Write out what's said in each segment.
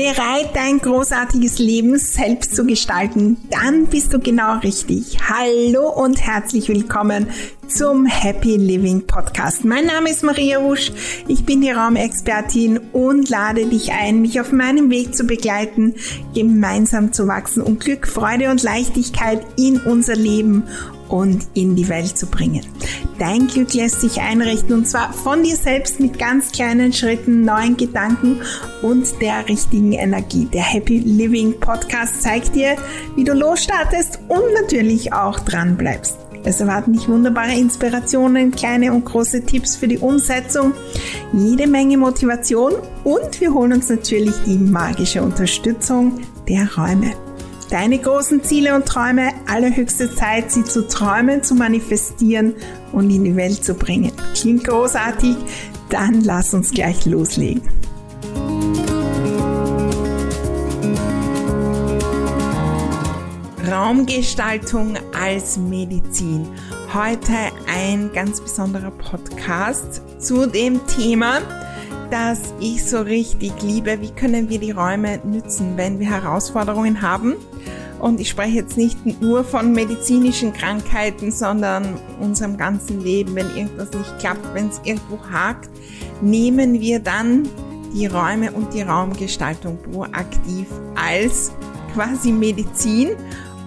Bereit, dein großartiges Leben selbst zu gestalten? Dann bist du genau richtig. Hallo und herzlich willkommen zum Happy Living Podcast. Mein Name ist Maria Wusch. Ich bin die Raumexpertin und lade dich ein, mich auf meinem Weg zu begleiten, gemeinsam zu wachsen und Glück, Freude und Leichtigkeit in unser Leben und in die Welt zu bringen. Dein Glück lässt sich einrichten und zwar von dir selbst mit ganz kleinen Schritten, neuen Gedanken und der richtigen Energie. Der Happy Living Podcast zeigt dir, wie du losstartest und natürlich auch dran bleibst. Es erwarten dich wunderbare Inspirationen, kleine und große Tipps für die Umsetzung, jede Menge Motivation und wir holen uns natürlich die magische Unterstützung der Räume. Deine großen Ziele und Träume, allerhöchste Zeit, sie zu träumen, zu manifestieren und in die Welt zu bringen. Klingt großartig? Dann lass uns gleich loslegen. Raumgestaltung als Medizin. Heute ein ganz besonderer Podcast zu dem Thema, das ich so richtig liebe. Wie können wir die Räume nützen, wenn wir Herausforderungen haben? Und ich spreche jetzt nicht nur von medizinischen Krankheiten, sondern unserem ganzen Leben. Wenn irgendwas nicht klappt, wenn es irgendwo hakt, nehmen wir dann die Räume und die Raumgestaltung proaktiv als quasi Medizin,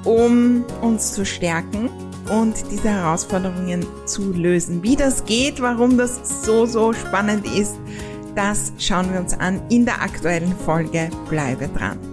um uns zu stärken und diese Herausforderungen zu lösen. Wie das geht, warum das so, so spannend ist, das schauen wir uns an in der aktuellen Folge. Bleibe dran.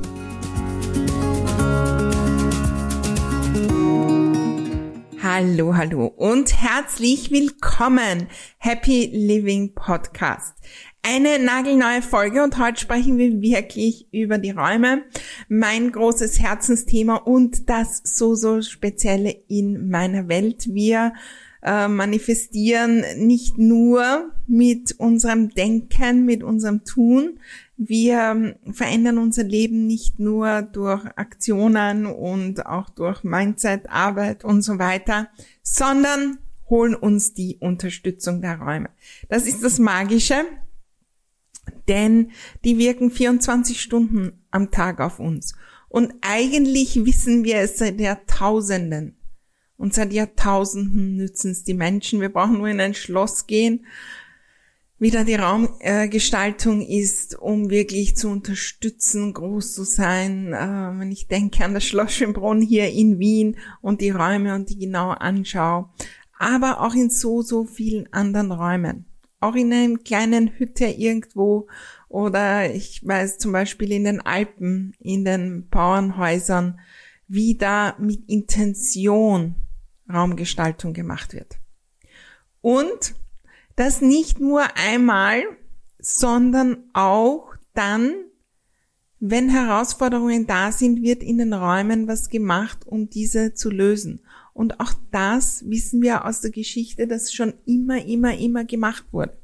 Hallo, hallo und herzlich willkommen. Happy Living Podcast. Eine nagelneue Folge und heute sprechen wir wirklich über die Räume. Mein großes Herzensthema und das so, so spezielle in meiner Welt. Wir äh, manifestieren nicht nur mit unserem Denken, mit unserem Tun. Wir verändern unser Leben nicht nur durch Aktionen und auch durch Mindset, Arbeit und so weiter, sondern holen uns die Unterstützung der Räume. Das ist das Magische, denn die wirken 24 Stunden am Tag auf uns. Und eigentlich wissen wir es seit Jahrtausenden. Und seit Jahrtausenden nützen es die Menschen. Wir brauchen nur in ein Schloss gehen, wie da die Raumgestaltung äh, ist, um wirklich zu unterstützen, groß zu sein. Äh, wenn ich denke an das Schloss Schönbrunn hier in Wien und die Räume und die genau anschaue, aber auch in so, so vielen anderen Räumen. Auch in einem kleinen Hütte irgendwo oder ich weiß zum Beispiel in den Alpen, in den Bauernhäusern, wie da mit Intention Raumgestaltung gemacht wird. Und das nicht nur einmal, sondern auch dann, wenn Herausforderungen da sind, wird in den Räumen was gemacht, um diese zu lösen. Und auch das wissen wir aus der Geschichte, dass schon immer, immer, immer gemacht wurde.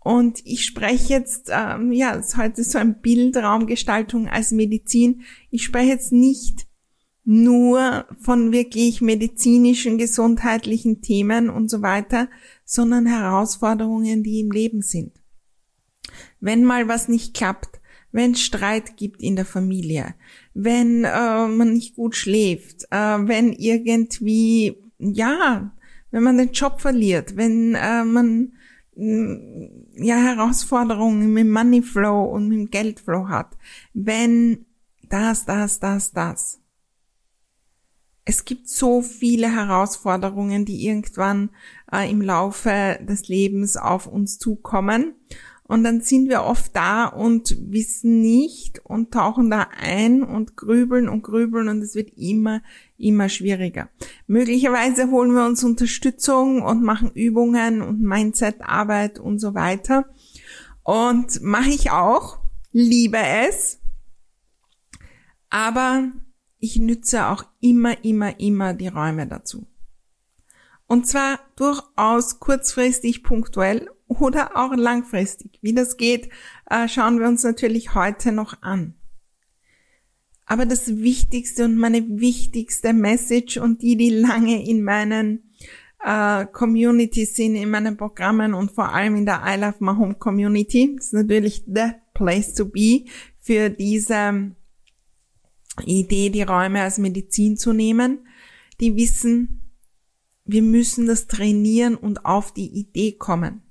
Und ich spreche jetzt, ähm, ja, heute so ein Bild Raumgestaltung als Medizin. Ich spreche jetzt nicht nur von wirklich medizinischen, gesundheitlichen Themen und so weiter, sondern Herausforderungen, die im Leben sind. Wenn mal was nicht klappt, wenn Streit gibt in der Familie, wenn äh, man nicht gut schläft, äh, wenn irgendwie, ja, wenn man den Job verliert, wenn äh, man mm, ja Herausforderungen mit dem Money Flow und mit Geldflow hat, wenn das, das, das, das es gibt so viele Herausforderungen, die irgendwann äh, im Laufe des Lebens auf uns zukommen. Und dann sind wir oft da und wissen nicht und tauchen da ein und grübeln und grübeln und es wird immer, immer schwieriger. Möglicherweise holen wir uns Unterstützung und machen Übungen und Mindset-Arbeit und so weiter. Und mache ich auch, liebe es. Aber ich nütze auch immer, immer, immer die Räume dazu. Und zwar durchaus kurzfristig, punktuell oder auch langfristig. Wie das geht, äh, schauen wir uns natürlich heute noch an. Aber das Wichtigste und meine wichtigste Message und die, die lange in meinen äh, Communities sind, in meinen Programmen und vor allem in der I Love My Home Community, ist natürlich the place to be für diese Idee, die Räume als Medizin zu nehmen. Die wissen, wir müssen das trainieren und auf die Idee kommen.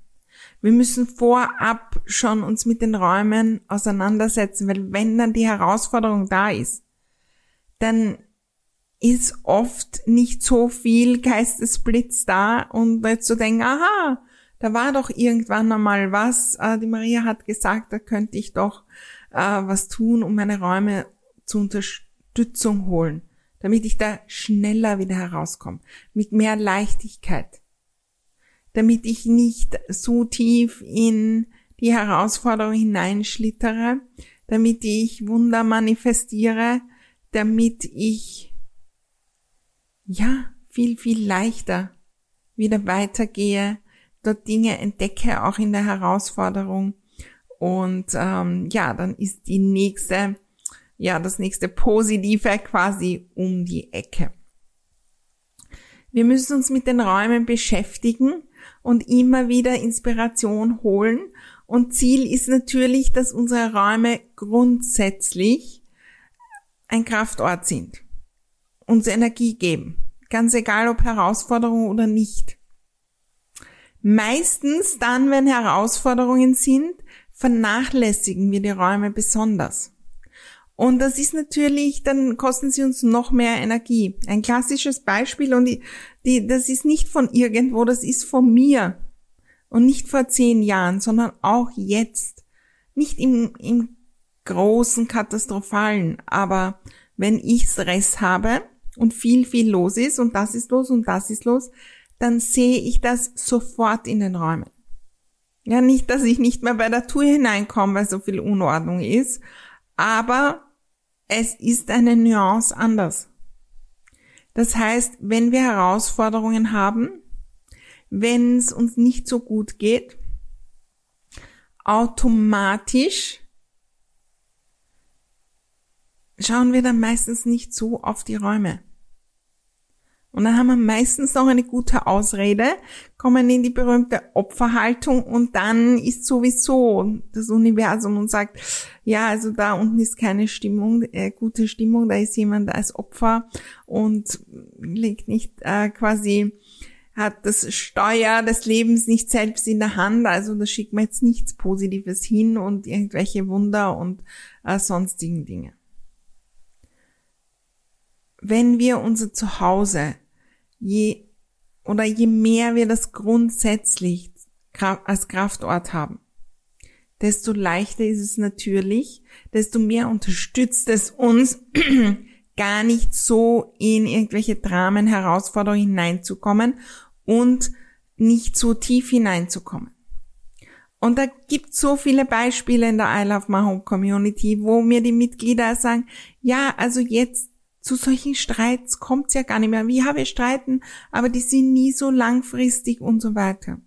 Wir müssen vorab schon uns mit den Räumen auseinandersetzen, weil wenn dann die Herausforderung da ist, dann ist oft nicht so viel Geistesblitz da und jetzt zu denken, aha, da war doch irgendwann einmal was, äh, die Maria hat gesagt, da könnte ich doch äh, was tun, um meine Räume zur Unterstützung holen, damit ich da schneller wieder herauskomme, mit mehr Leichtigkeit, damit ich nicht so tief in die Herausforderung hineinschlittere, damit ich Wunder manifestiere, damit ich ja viel, viel leichter wieder weitergehe, dort Dinge entdecke, auch in der Herausforderung. Und ähm, ja, dann ist die nächste, ja, das nächste Positive quasi um die Ecke. Wir müssen uns mit den Räumen beschäftigen und immer wieder Inspiration holen. Und Ziel ist natürlich, dass unsere Räume grundsätzlich ein Kraftort sind, uns Energie geben, ganz egal ob Herausforderung oder nicht. Meistens dann, wenn Herausforderungen sind, vernachlässigen wir die Räume besonders. Und das ist natürlich, dann kosten sie uns noch mehr Energie. Ein klassisches Beispiel und die, die, das ist nicht von irgendwo, das ist von mir. Und nicht vor zehn Jahren, sondern auch jetzt. Nicht im, im großen Katastrophalen, aber wenn ich Stress habe und viel, viel los ist und das ist los und das ist los, dann sehe ich das sofort in den Räumen. Ja, nicht, dass ich nicht mehr bei der Tour hineinkomme, weil so viel Unordnung ist, aber es ist eine Nuance anders. Das heißt, wenn wir Herausforderungen haben, wenn es uns nicht so gut geht, automatisch schauen wir dann meistens nicht so auf die Räume. Und dann haben wir meistens noch eine gute Ausrede, kommen in die berühmte Opferhaltung und dann ist sowieso das Universum und sagt, ja, also da unten ist keine Stimmung, äh, gute Stimmung, da ist jemand als Opfer und legt nicht äh, quasi hat das Steuer des Lebens nicht selbst in der Hand, also da schickt man jetzt nichts Positives hin und irgendwelche Wunder und äh, sonstigen Dinge. Wenn wir unser Zuhause je oder je mehr wir das grundsätzlich als Kraftort haben, desto leichter ist es natürlich, desto mehr unterstützt es uns, gar nicht so in irgendwelche Dramen, Herausforderungen hineinzukommen und nicht so tief hineinzukommen. Und da gibt so viele Beispiele in der I Love My Home Community, wo mir die Mitglieder sagen, ja, also jetzt zu solchen Streits kommt's ja gar nicht mehr. Wie wir streiten, aber die sind nie so langfristig und so weiter.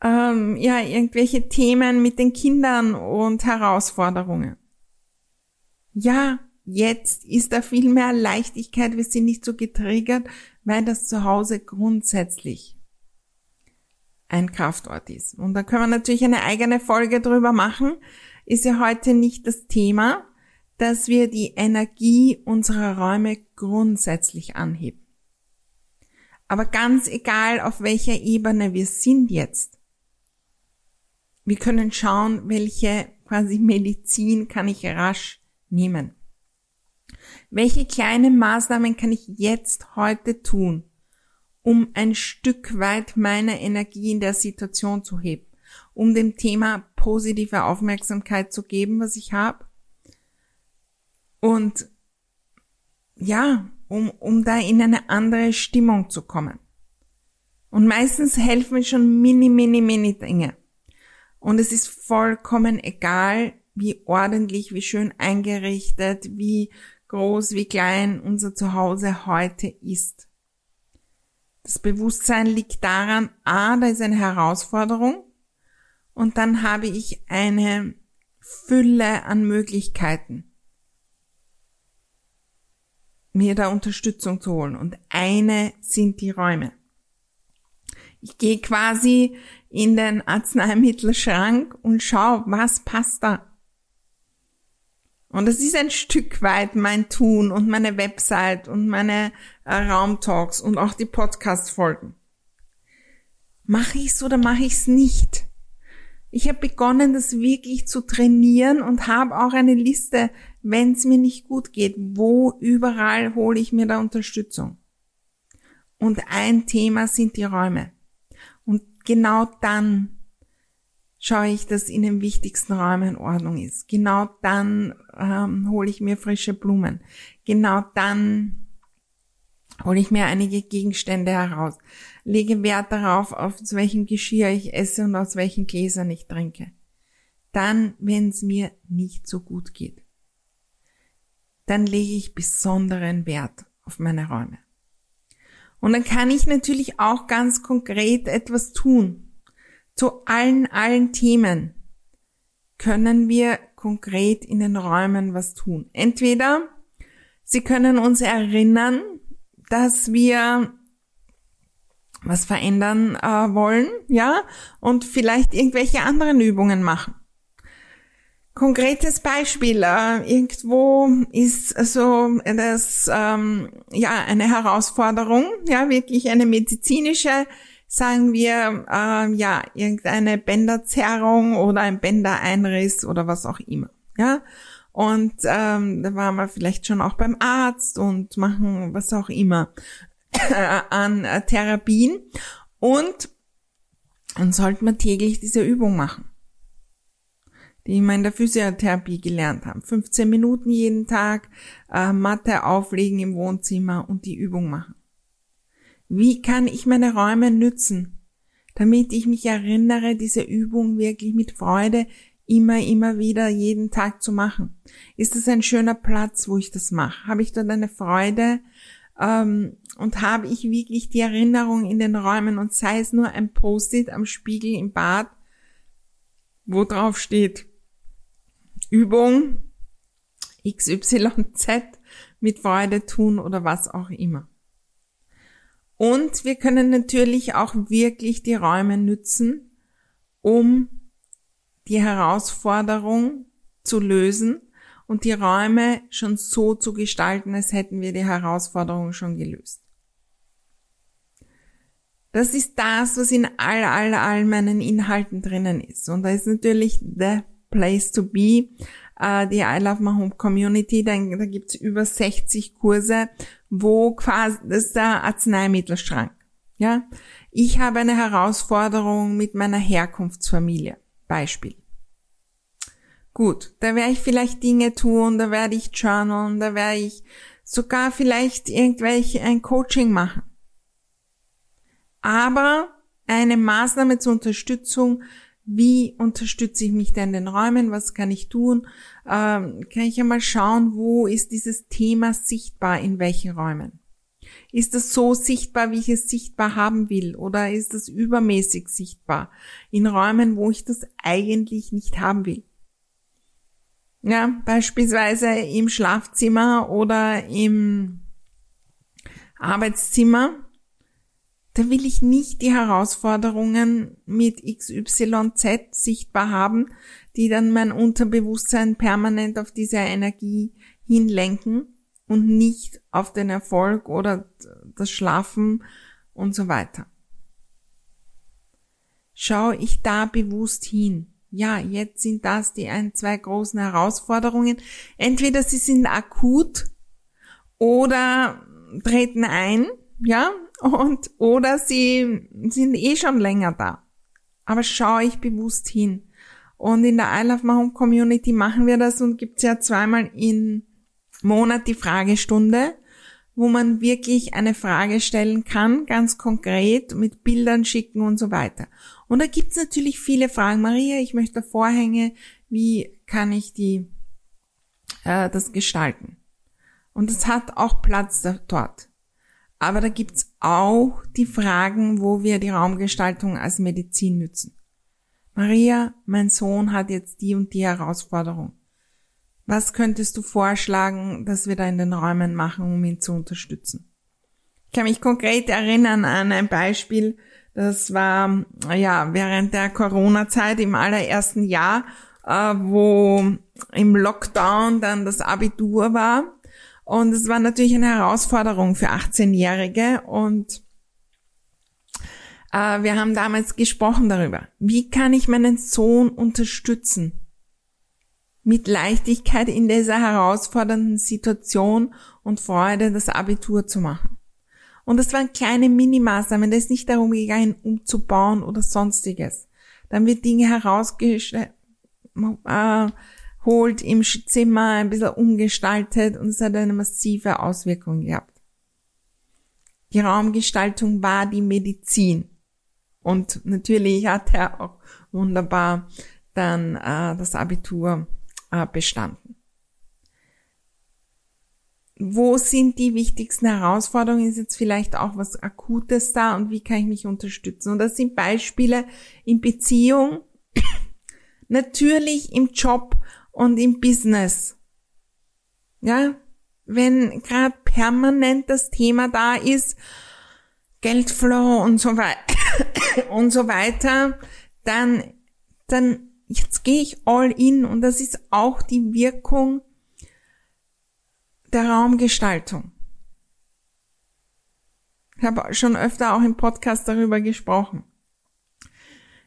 Ähm, ja, irgendwelche Themen mit den Kindern und Herausforderungen. Ja, jetzt ist da viel mehr Leichtigkeit, wir sind nicht so getriggert, weil das Zuhause grundsätzlich ein Kraftort ist. Und da können wir natürlich eine eigene Folge drüber machen. Ist ja heute nicht das Thema dass wir die Energie unserer Räume grundsätzlich anheben. Aber ganz egal, auf welcher Ebene wir sind jetzt, wir können schauen, welche quasi Medizin kann ich rasch nehmen. Welche kleinen Maßnahmen kann ich jetzt heute tun, um ein Stück weit meine Energie in der Situation zu heben, um dem Thema positive Aufmerksamkeit zu geben, was ich habe, und ja, um, um da in eine andere Stimmung zu kommen. Und meistens helfen schon mini, mini, mini Dinge. Und es ist vollkommen egal, wie ordentlich, wie schön eingerichtet, wie groß, wie klein unser Zuhause heute ist. Das Bewusstsein liegt daran, a, da ist eine Herausforderung und dann habe ich eine Fülle an Möglichkeiten mir da Unterstützung zu holen. Und eine sind die Räume. Ich gehe quasi in den Arzneimittelschrank und schau, was passt da. Und das ist ein Stück weit mein Tun und meine Website und meine äh, Raumtalks und auch die Podcast-Folgen. Mache ich's oder mache ich's nicht? Ich habe begonnen, das wirklich zu trainieren und habe auch eine Liste, wenn es mir nicht gut geht, wo überall hole ich mir da Unterstützung. Und ein Thema sind die Räume. Und genau dann schaue ich, dass in den wichtigsten Räumen in Ordnung ist. Genau dann ähm, hole ich mir frische Blumen. Genau dann hole ich mir einige Gegenstände heraus. Lege Wert darauf, aus welchem Geschirr ich esse und aus welchen Gläsern ich trinke. Dann, wenn es mir nicht so gut geht, dann lege ich besonderen Wert auf meine Räume. Und dann kann ich natürlich auch ganz konkret etwas tun, zu allen, allen Themen können wir konkret in den Räumen was tun. Entweder sie können uns erinnern, dass wir was verändern äh, wollen, ja, und vielleicht irgendwelche anderen Übungen machen. Konkretes Beispiel, äh, irgendwo ist so das ähm, ja eine Herausforderung, ja, wirklich eine medizinische sagen wir, äh, ja, irgendeine Bänderzerrung oder ein Bändereinriss oder was auch immer. Ja, und ähm, da waren wir vielleicht schon auch beim Arzt und machen was auch immer an äh, Therapien. Und dann sollten wir täglich diese Übung machen, die wir in der Physiotherapie gelernt haben. 15 Minuten jeden Tag, äh, Matte auflegen im Wohnzimmer und die Übung machen. Wie kann ich meine Räume nützen, damit ich mich erinnere, diese Übung wirklich mit Freude immer, immer wieder jeden Tag zu machen? Ist das ein schöner Platz, wo ich das mache? Habe ich dort eine Freude? Ähm, und habe ich wirklich die Erinnerung in den Räumen und sei es nur ein Post-it am Spiegel im Bad, wo drauf steht Übung XYZ mit Freude tun oder was auch immer. Und wir können natürlich auch wirklich die Räume nützen, um die Herausforderung zu lösen und die Räume schon so zu gestalten, als hätten wir die Herausforderung schon gelöst. Das ist das, was in all, all, all meinen Inhalten drinnen ist. Und da ist natürlich the place to be, äh, die I Love My Home Community. Da, da gibt's über 60 Kurse, wo quasi, das ist der Arzneimittelschrank. Ja, ich habe eine Herausforderung mit meiner Herkunftsfamilie. Beispiel. Gut, da werde ich vielleicht Dinge tun, da werde ich journalen, da werde ich sogar vielleicht irgendwelche ein Coaching machen. Aber eine Maßnahme zur Unterstützung wie unterstütze ich mich denn in den Räumen, was kann ich tun, ähm, kann ich einmal schauen, wo ist dieses Thema sichtbar, in welchen Räumen. Ist das so sichtbar, wie ich es sichtbar haben will, oder ist das übermäßig sichtbar in Räumen, wo ich das eigentlich nicht haben will? Ja, beispielsweise im Schlafzimmer oder im Arbeitszimmer da will ich nicht die Herausforderungen mit XYZ sichtbar haben, die dann mein Unterbewusstsein permanent auf diese Energie hinlenken und nicht auf den Erfolg oder das Schlafen und so weiter. Schau ich da bewusst hin? Ja, jetzt sind das die ein, zwei großen Herausforderungen. Entweder sie sind akut oder treten ein, ja, und, oder sie sind eh schon länger da. Aber schaue ich bewusst hin. Und in der I Love My Home Community machen wir das und gibt's ja zweimal im Monat die Fragestunde, wo man wirklich eine Frage stellen kann, ganz konkret, mit Bildern schicken und so weiter. Und da gibt's natürlich viele Fragen. Maria, ich möchte Vorhänge, wie kann ich die, äh, das gestalten? Und es hat auch Platz da, dort. Aber da gibt's auch die Fragen, wo wir die Raumgestaltung als Medizin nützen. Maria, mein Sohn hat jetzt die und die Herausforderung. Was könntest du vorschlagen, dass wir da in den Räumen machen, um ihn zu unterstützen? Ich kann mich konkret erinnern an ein Beispiel, das war ja während der Corona-Zeit im allerersten Jahr, äh, wo im Lockdown dann das Abitur war. Und es war natürlich eine Herausforderung für 18-Jährige und äh, wir haben damals gesprochen darüber, wie kann ich meinen Sohn unterstützen, mit Leichtigkeit in dieser herausfordernden Situation und Freude das Abitur zu machen. Und das waren kleine Minimaßnahmen, da ist nicht darum gegangen, umzubauen oder sonstiges. Dann wird Dinge herausgestellt, äh, im Zimmer ein bisschen umgestaltet und es hat eine massive Auswirkung gehabt. Die Raumgestaltung war die Medizin. Und natürlich hat er auch wunderbar dann äh, das Abitur äh, bestanden. Wo sind die wichtigsten Herausforderungen? Ist jetzt vielleicht auch was Akutes da und wie kann ich mich unterstützen? Und das sind Beispiele in Beziehung, natürlich im Job und im Business. Ja, wenn gerade permanent das Thema da ist, Geldflow und so weiter und so weiter, dann, dann jetzt gehe ich all in und das ist auch die Wirkung der Raumgestaltung. Ich habe schon öfter auch im Podcast darüber gesprochen.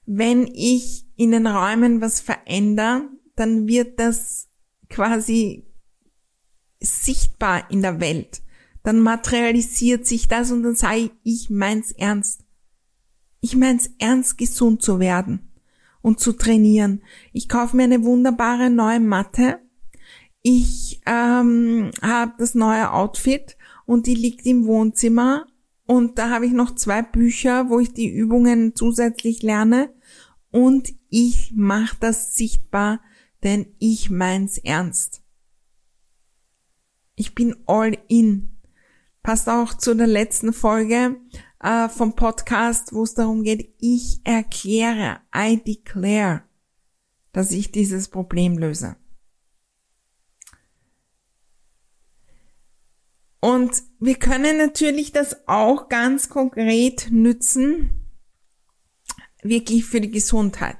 Wenn ich in den Räumen was verändere, dann wird das quasi sichtbar in der Welt dann materialisiert sich das und dann sage ich, ich meins ernst. Ich meins ernst, gesund zu werden und zu trainieren. Ich kaufe mir eine wunderbare neue Matte. Ich ähm, habe das neue Outfit und die liegt im Wohnzimmer und da habe ich noch zwei Bücher, wo ich die Übungen zusätzlich lerne und ich mache das sichtbar, denn ich meins ernst. Ich bin all in Passt auch zu der letzten Folge äh, vom Podcast, wo es darum geht, ich erkläre, I declare, dass ich dieses Problem löse. Und wir können natürlich das auch ganz konkret nützen, wirklich für die Gesundheit.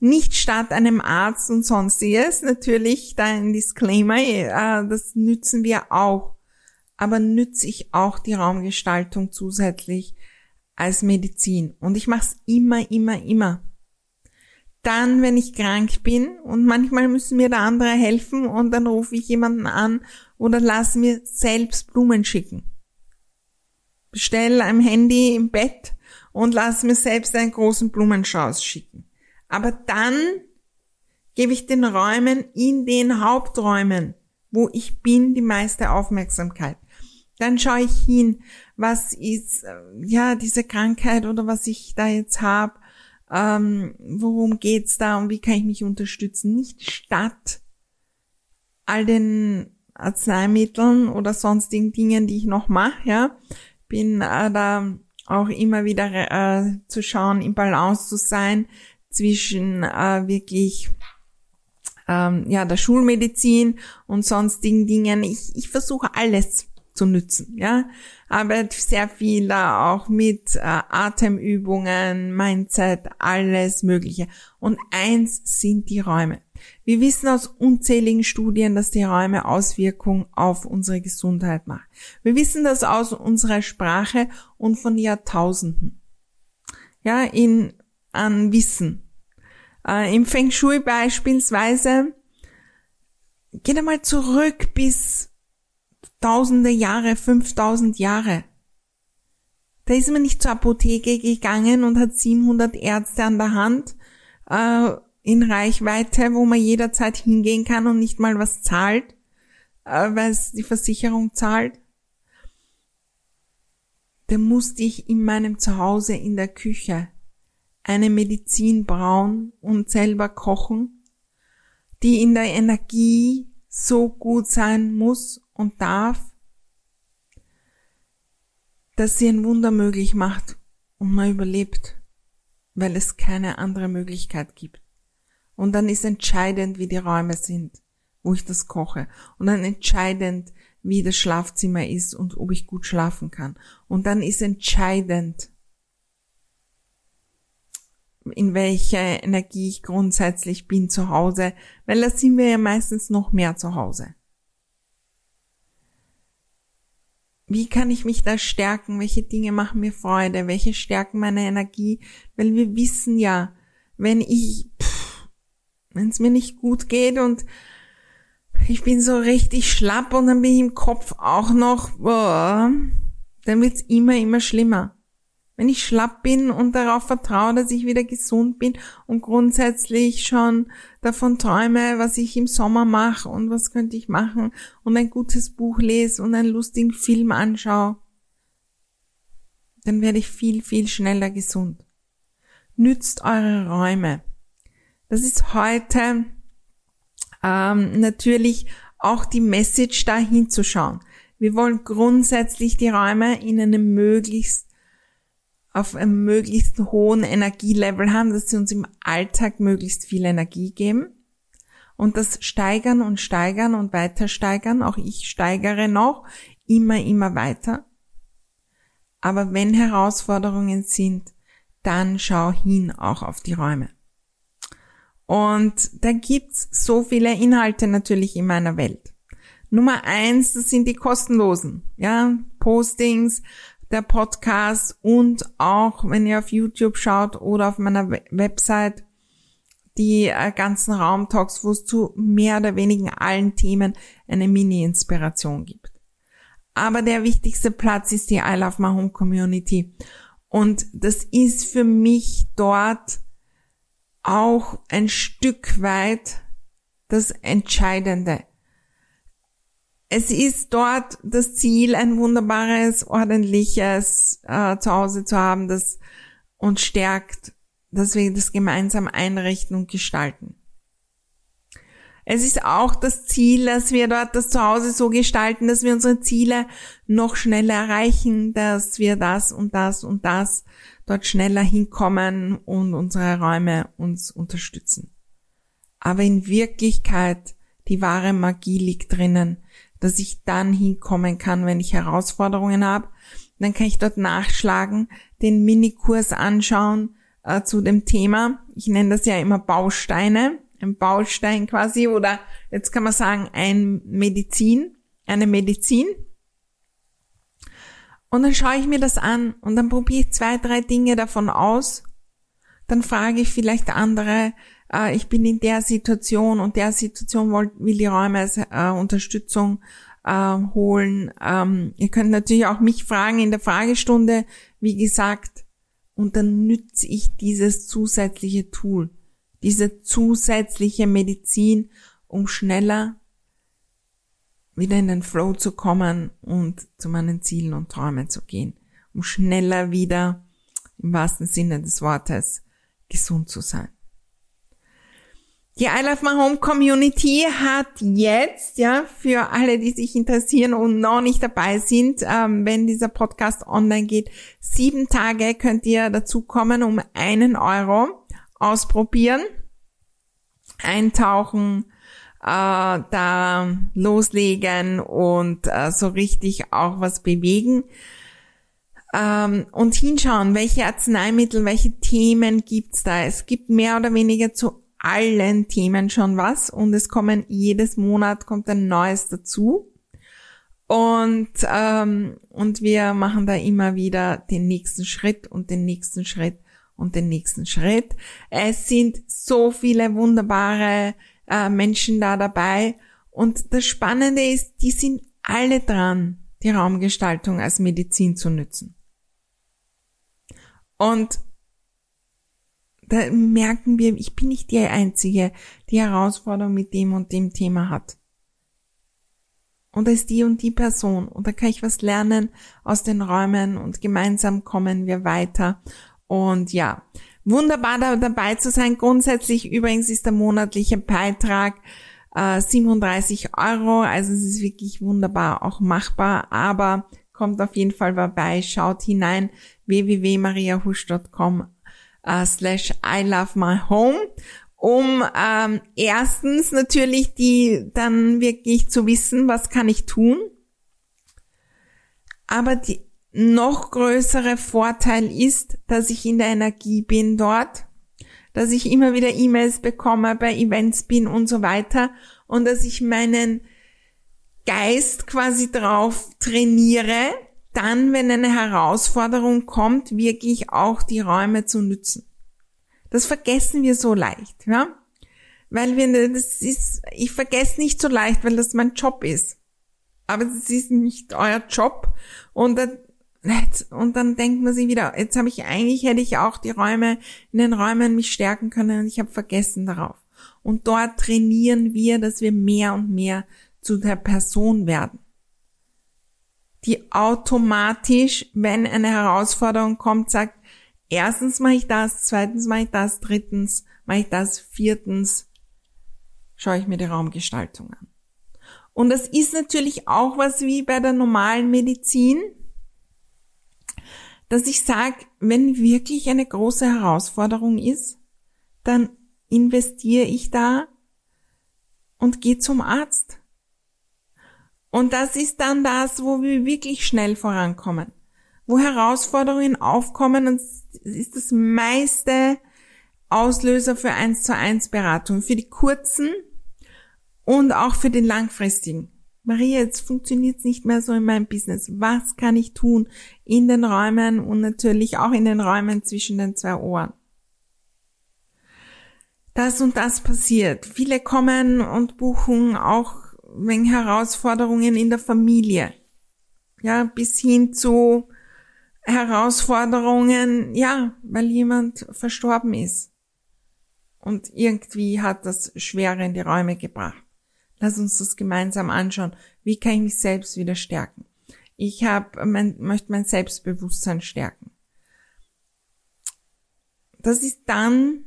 Nicht statt einem Arzt und sonstiges, natürlich da ein Disclaimer, äh, das nützen wir auch aber nütze ich auch die Raumgestaltung zusätzlich als Medizin. Und ich mache es immer, immer, immer. Dann, wenn ich krank bin und manchmal müssen mir da andere helfen und dann rufe ich jemanden an oder lasse mir selbst Blumen schicken. Bestell am Handy im Bett und lass mir selbst einen großen Blumenstrauß schicken. Aber dann gebe ich den Räumen in den Haupträumen, wo ich bin, die meiste Aufmerksamkeit. Dann schaue ich hin, was ist äh, ja diese Krankheit oder was ich da jetzt habe, ähm, worum geht's da und wie kann ich mich unterstützen? Nicht statt all den Arzneimitteln oder sonstigen Dingen, die ich noch mache, ja, bin äh, da auch immer wieder äh, zu schauen, im Balance zu sein zwischen äh, wirklich ähm, ja der Schulmedizin und sonstigen Dingen. Ich, ich versuche alles zu nützen. Ja, arbeitet sehr viel auch mit äh, Atemübungen, Mindset, alles Mögliche. Und eins sind die Räume. Wir wissen aus unzähligen Studien, dass die Räume Auswirkungen auf unsere Gesundheit machen. Wir wissen das aus unserer Sprache und von Jahrtausenden. Ja, in an Wissen. Äh, Im Feng Shui beispielsweise geht einmal zurück bis tausende Jahre, 5000 Jahre. Da ist man nicht zur Apotheke gegangen und hat 700 Ärzte an der Hand äh, in Reichweite, wo man jederzeit hingehen kann und nicht mal was zahlt, äh, weil es die Versicherung zahlt. Da musste ich in meinem Zuhause in der Küche eine Medizin brauen und selber kochen, die in der Energie so gut sein muss und darf, dass sie ein Wunder möglich macht und man überlebt, weil es keine andere Möglichkeit gibt. Und dann ist entscheidend, wie die Räume sind, wo ich das koche. Und dann entscheidend, wie das Schlafzimmer ist und ob ich gut schlafen kann. Und dann ist entscheidend, in welcher Energie ich grundsätzlich bin zu Hause, weil da sind wir ja meistens noch mehr zu Hause. Wie kann ich mich da stärken? Welche Dinge machen mir Freude? Welche stärken meine Energie? Weil wir wissen ja, wenn ich, wenn es mir nicht gut geht und ich bin so richtig schlapp und dann bin ich im Kopf auch noch, boah, dann wird's immer, immer schlimmer. Wenn ich schlapp bin und darauf vertraue, dass ich wieder gesund bin und grundsätzlich schon davon träume, was ich im Sommer mache und was könnte ich machen und ein gutes Buch lese und einen lustigen Film anschaue, dann werde ich viel, viel schneller gesund. Nützt eure Räume. Das ist heute ähm, natürlich auch die Message da hinzuschauen. Wir wollen grundsätzlich die Räume in einem möglichst auf einem möglichst hohen Energielevel haben, dass sie uns im Alltag möglichst viel Energie geben. Und das steigern und steigern und weiter steigern. Auch ich steigere noch immer, immer weiter. Aber wenn Herausforderungen sind, dann schau hin auch auf die Räume. Und da gibt's so viele Inhalte natürlich in meiner Welt. Nummer eins, das sind die kostenlosen, ja, Postings, der Podcast und auch, wenn ihr auf YouTube schaut oder auf meiner Website, die äh, ganzen Raumtalks, wo es zu mehr oder weniger allen Themen eine Mini-Inspiration gibt. Aber der wichtigste Platz ist die I Love My Home Community. Und das ist für mich dort auch ein Stück weit das Entscheidende. Es ist dort das Ziel, ein wunderbares, ordentliches äh, Zuhause zu haben, das uns stärkt, dass wir das gemeinsam einrichten und gestalten. Es ist auch das Ziel, dass wir dort das Zuhause so gestalten, dass wir unsere Ziele noch schneller erreichen, dass wir das und das und das dort schneller hinkommen und unsere Räume uns unterstützen. Aber in Wirklichkeit, die wahre Magie liegt drinnen, dass ich dann hinkommen kann, wenn ich Herausforderungen habe. Dann kann ich dort nachschlagen, den Minikurs anschauen äh, zu dem Thema. Ich nenne das ja immer Bausteine, ein Baustein quasi oder jetzt kann man sagen ein Medizin, eine Medizin. Und dann schaue ich mir das an und dann probiere ich zwei, drei Dinge davon aus. Dann frage ich vielleicht andere, äh, ich bin in der Situation und der Situation will, will die Räume äh, Unterstützung äh, holen. Ähm, ihr könnt natürlich auch mich fragen in der Fragestunde, wie gesagt, und dann nütze ich dieses zusätzliche Tool, diese zusätzliche Medizin, um schneller wieder in den Flow zu kommen und zu meinen Zielen und Träumen zu gehen, um schneller wieder im wahrsten Sinne des Wortes gesund zu sein. Die I Love My Home Community hat jetzt, ja, für alle, die sich interessieren und noch nicht dabei sind, ähm, wenn dieser Podcast online geht, sieben Tage könnt ihr dazu kommen, um einen Euro ausprobieren, eintauchen, äh, da loslegen und äh, so richtig auch was bewegen. Ähm, und hinschauen, welche Arzneimittel, welche Themen gibt's da. Es gibt mehr oder weniger zu allen Themen schon was und es kommen jedes Monat kommt ein neues dazu. Und, ähm, und wir machen da immer wieder den nächsten Schritt und den nächsten Schritt und den nächsten Schritt. Es sind so viele wunderbare äh, Menschen da dabei. Und das Spannende ist, die sind alle dran, die Raumgestaltung als Medizin zu nützen. Und da merken wir, ich bin nicht die Einzige, die Herausforderung mit dem und dem Thema hat. Und da ist die und die Person. Und da kann ich was lernen aus den Räumen und gemeinsam kommen wir weiter. Und ja, wunderbar da dabei zu sein. Grundsätzlich übrigens ist der monatliche Beitrag äh, 37 Euro. Also es ist wirklich wunderbar auch machbar. Aber kommt auf jeden Fall vorbei. Schaut hinein www.mariahusch.com äh, slash I love my home, um ähm, erstens natürlich die dann wirklich zu wissen, was kann ich tun. Aber die noch größere Vorteil ist, dass ich in der Energie bin dort dass ich immer wieder E-Mails bekomme, bei Events bin und so weiter und dass ich meinen Geist quasi drauf trainiere, dann, wenn eine Herausforderung kommt, wirklich auch die Räume zu nützen. Das vergessen wir so leicht, ja? Weil wir, das ist, ich vergesse nicht so leicht, weil das mein Job ist. Aber es ist nicht euer Job. Und dann, und dann denkt man sich wieder, jetzt habe ich eigentlich, hätte ich auch die Räume, in den Räumen mich stärken können und ich habe vergessen darauf. Und dort trainieren wir, dass wir mehr und mehr zu der Person werden die automatisch, wenn eine Herausforderung kommt, sagt, erstens mache ich das, zweitens mache ich das, drittens mache ich das, viertens schaue ich mir die Raumgestaltung an. Und das ist natürlich auch was wie bei der normalen Medizin, dass ich sage, wenn wirklich eine große Herausforderung ist, dann investiere ich da und gehe zum Arzt. Und das ist dann das, wo wir wirklich schnell vorankommen. Wo Herausforderungen aufkommen und ist das meiste Auslöser für eins zu eins Beratung. Für die kurzen und auch für den langfristigen. Maria, jetzt funktioniert es nicht mehr so in meinem Business. Was kann ich tun in den Räumen und natürlich auch in den Räumen zwischen den zwei Ohren? Das und das passiert. Viele kommen und buchen auch wegen Herausforderungen in der Familie. Ja, bis hin zu Herausforderungen, ja, weil jemand verstorben ist. Und irgendwie hat das Schwere in die Räume gebracht. Lass uns das gemeinsam anschauen. Wie kann ich mich selbst wieder stärken? Ich hab, mein, möchte mein Selbstbewusstsein stärken. Das ist dann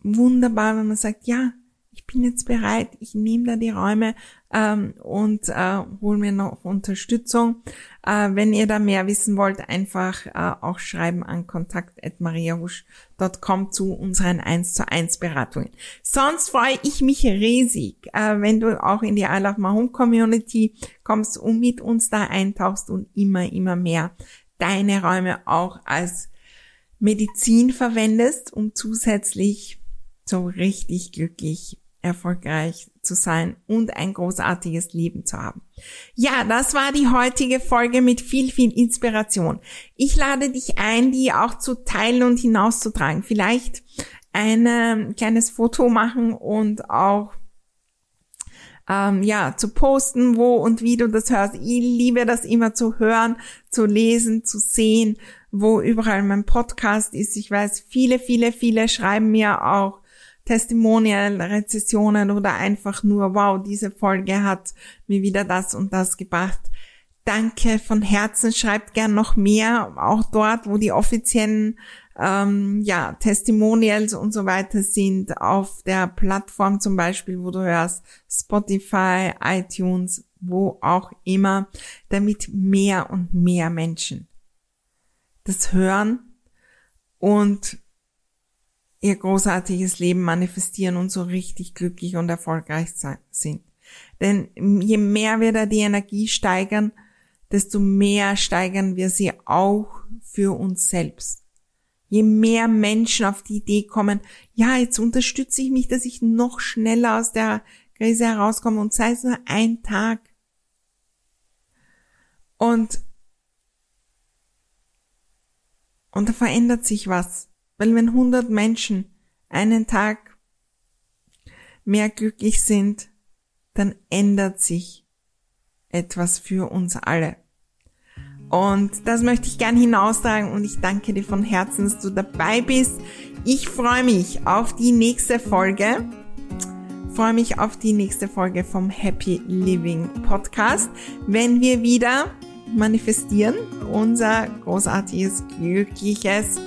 wunderbar, wenn man sagt, ja, ich bin jetzt bereit, ich nehme da die Räume ähm, und äh, hole mir noch Unterstützung. Äh, wenn ihr da mehr wissen wollt, einfach äh, auch schreiben an kontakt.mariahusch.com zu unseren 1 zu 1 Beratungen. Sonst freue ich mich riesig, äh, wenn du auch in die I Love My Home Community kommst und mit uns da eintauchst und immer, immer mehr deine Räume auch als Medizin verwendest, um zusätzlich so richtig glücklich erfolgreich zu sein und ein großartiges Leben zu haben. Ja, das war die heutige Folge mit viel, viel Inspiration. Ich lade dich ein, die auch zu teilen und hinauszutragen. Vielleicht ein kleines Foto machen und auch ähm, ja zu posten, wo und wie du das hörst. Ich liebe das immer zu hören, zu lesen, zu sehen, wo überall mein Podcast ist. Ich weiß, viele, viele, viele schreiben mir auch Testimonial, Rezessionen oder einfach nur, wow, diese Folge hat mir wieder das und das gebracht. Danke von Herzen, schreibt gern noch mehr, auch dort, wo die offiziellen ähm, ja, Testimonials und so weiter sind, auf der Plattform zum Beispiel, wo du hörst, Spotify, iTunes, wo auch immer, damit mehr und mehr Menschen das hören. Und ihr großartiges Leben manifestieren und so richtig glücklich und erfolgreich sind. Denn je mehr wir da die Energie steigern, desto mehr steigern wir sie auch für uns selbst. Je mehr Menschen auf die Idee kommen, ja, jetzt unterstütze ich mich, dass ich noch schneller aus der Krise herauskomme und sei es nur ein Tag. Und, und da verändert sich was. Weil wenn 100 Menschen einen Tag mehr glücklich sind, dann ändert sich etwas für uns alle. Und das möchte ich gern hinaustragen und ich danke dir von Herzen, dass du dabei bist. Ich freue mich auf die nächste Folge. freue mich auf die nächste Folge vom Happy Living Podcast, wenn wir wieder manifestieren unser großartiges, glückliches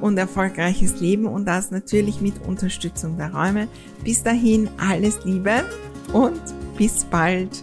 und erfolgreiches Leben und das natürlich mit Unterstützung der Räume. Bis dahin alles Liebe und bis bald.